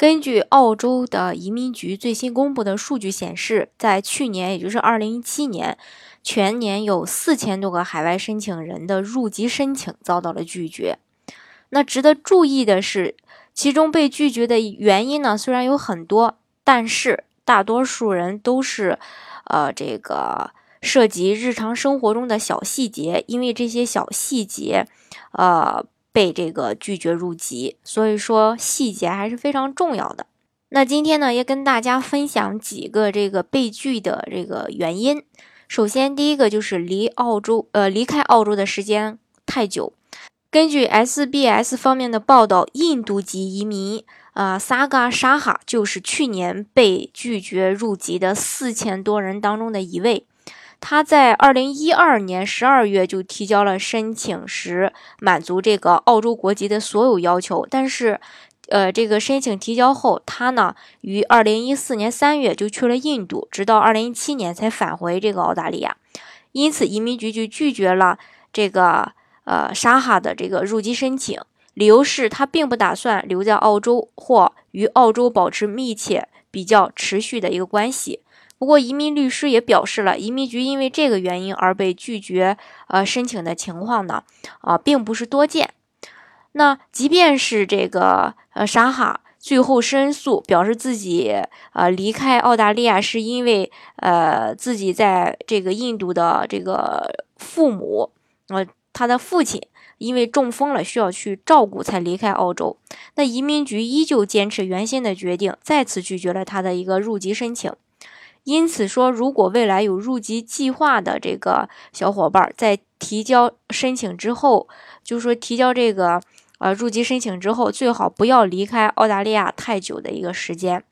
根据澳洲的移民局最新公布的数据显示，在去年，也就是二零一七年，全年有四千多个海外申请人的入籍申请遭到了拒绝。那值得注意的是，其中被拒绝的原因呢，虽然有很多，但是大多数人都是，呃，这个涉及日常生活中的小细节，因为这些小细节，呃。被这个拒绝入籍，所以说细节还是非常重要的。那今天呢，也跟大家分享几个这个被拒的这个原因。首先，第一个就是离澳洲呃离开澳洲的时间太久。根据 SBS 方面的报道，印度籍移民啊萨嘎沙哈就是去年被拒绝入籍的四千多人当中的一位。他在二零一二年十二月就提交了申请时，满足这个澳洲国籍的所有要求。但是，呃，这个申请提交后，他呢于二零一四年三月就去了印度，直到二零一七年才返回这个澳大利亚。因此，移民局就拒绝了这个呃沙哈的这个入籍申请，理由是他并不打算留在澳洲或与澳洲保持密切、比较持续的一个关系。不过，移民律师也表示了，移民局因为这个原因而被拒绝呃申请的情况呢，啊，并不是多见。那即便是这个呃沙哈最后申诉，表示自己呃离开澳大利亚是因为呃自己在这个印度的这个父母，呃他的父亲因为中风了需要去照顾才离开澳洲。那移民局依旧坚持原先的决定，再次拒绝了他的一个入籍申请。因此说，如果未来有入籍计划的这个小伙伴在提交申请之后，就是说提交这个呃入籍申请之后，最好不要离开澳大利亚太久的一个时间。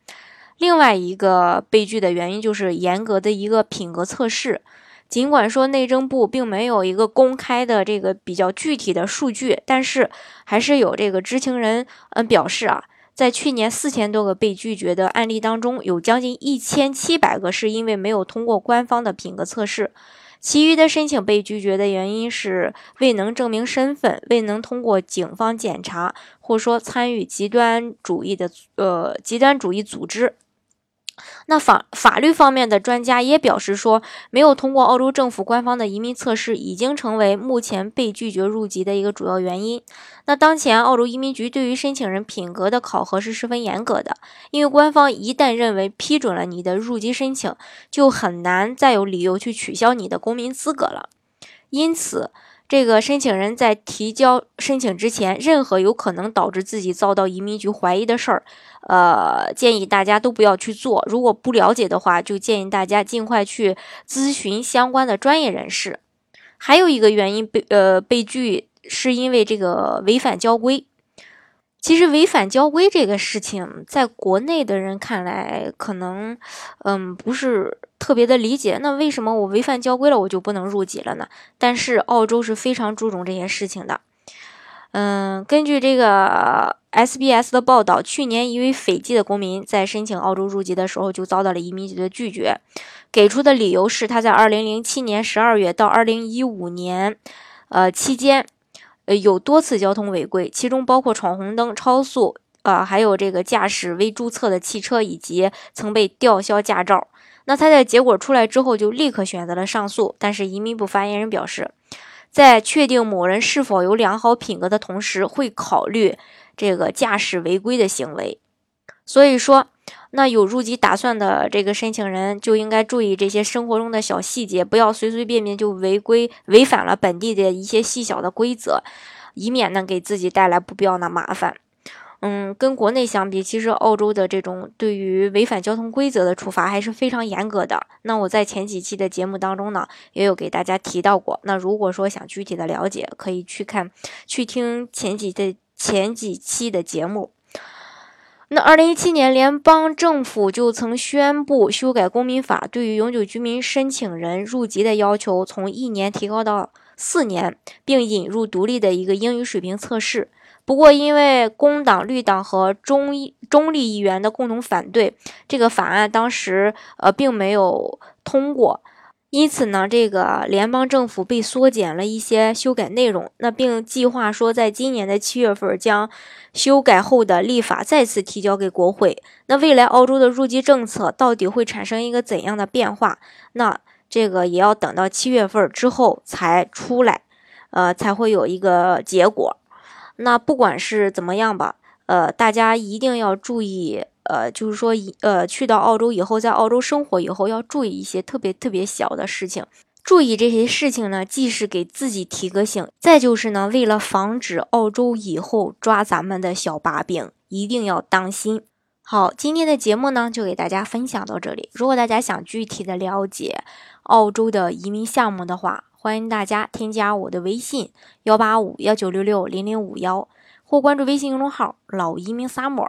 另外一个悲剧的原因就是严格的一个品格测试。尽管说内政部并没有一个公开的这个比较具体的数据，但是还是有这个知情人嗯表示啊。在去年四千多个被拒绝的案例当中，有将近一千七百个是因为没有通过官方的品格测试，其余的申请被拒绝的原因是未能证明身份、未能通过警方检查，或说参与极端主义的呃极端主义组织。那法法律方面的专家也表示说，没有通过澳洲政府官方的移民测试，已经成为目前被拒绝入籍的一个主要原因。那当前澳洲移民局对于申请人品格的考核是十分严格的，因为官方一旦认为批准了你的入籍申请，就很难再有理由去取消你的公民资格了。因此。这个申请人在提交申请之前，任何有可能导致自己遭到移民局怀疑的事儿，呃，建议大家都不要去做。如果不了解的话，就建议大家尽快去咨询相关的专业人士。还有一个原因被呃被拒，是因为这个违反交规。其实违反交规这个事情，在国内的人看来，可能嗯不是特别的理解。那为什么我违反交规了，我就不能入籍了呢？但是澳洲是非常注重这些事情的。嗯，根据这个 SBS 的报道，去年一位斐济的公民在申请澳洲入籍的时候，就遭到了移民局的拒绝，给出的理由是他在2007年12月到2015年呃期间。呃，有多次交通违规，其中包括闯红灯、超速，啊，还有这个驾驶未注册的汽车，以及曾被吊销驾照。那他在结果出来之后，就立刻选择了上诉。但是移民部发言人表示，在确定某人是否有良好品格的同时，会考虑这个驾驶违规的行为。所以说。那有入籍打算的这个申请人就应该注意这些生活中的小细节，不要随随便便就违规违反了本地的一些细小的规则，以免呢给自己带来不必要的麻烦。嗯，跟国内相比，其实澳洲的这种对于违反交通规则的处罚还是非常严格的。那我在前几期的节目当中呢，也有给大家提到过。那如果说想具体的了解，可以去看去听前几的前几期的节目。那二零一七年，联邦政府就曾宣布修改公民法，对于永久居民申请人入籍的要求从一年提高到四年，并引入独立的一个英语水平测试。不过，因为工党、绿党和中中立议员的共同反对，这个法案当时呃并没有通过。因此呢，这个联邦政府被缩减了一些修改内容，那并计划说，在今年的七月份将修改后的立法再次提交给国会。那未来澳洲的入籍政策到底会产生一个怎样的变化？那这个也要等到七月份之后才出来，呃，才会有一个结果。那不管是怎么样吧，呃，大家一定要注意。呃，就是说，呃，去到澳洲以后，在澳洲生活以后，要注意一些特别特别小的事情。注意这些事情呢，既是给自己提个醒，再就是呢，为了防止澳洲以后抓咱们的小把柄，一定要当心。好，今天的节目呢，就给大家分享到这里。如果大家想具体的了解澳洲的移民项目的话，欢迎大家添加我的微信幺八五幺九六六零零五幺，或关注微信公众号“老移民 summer”。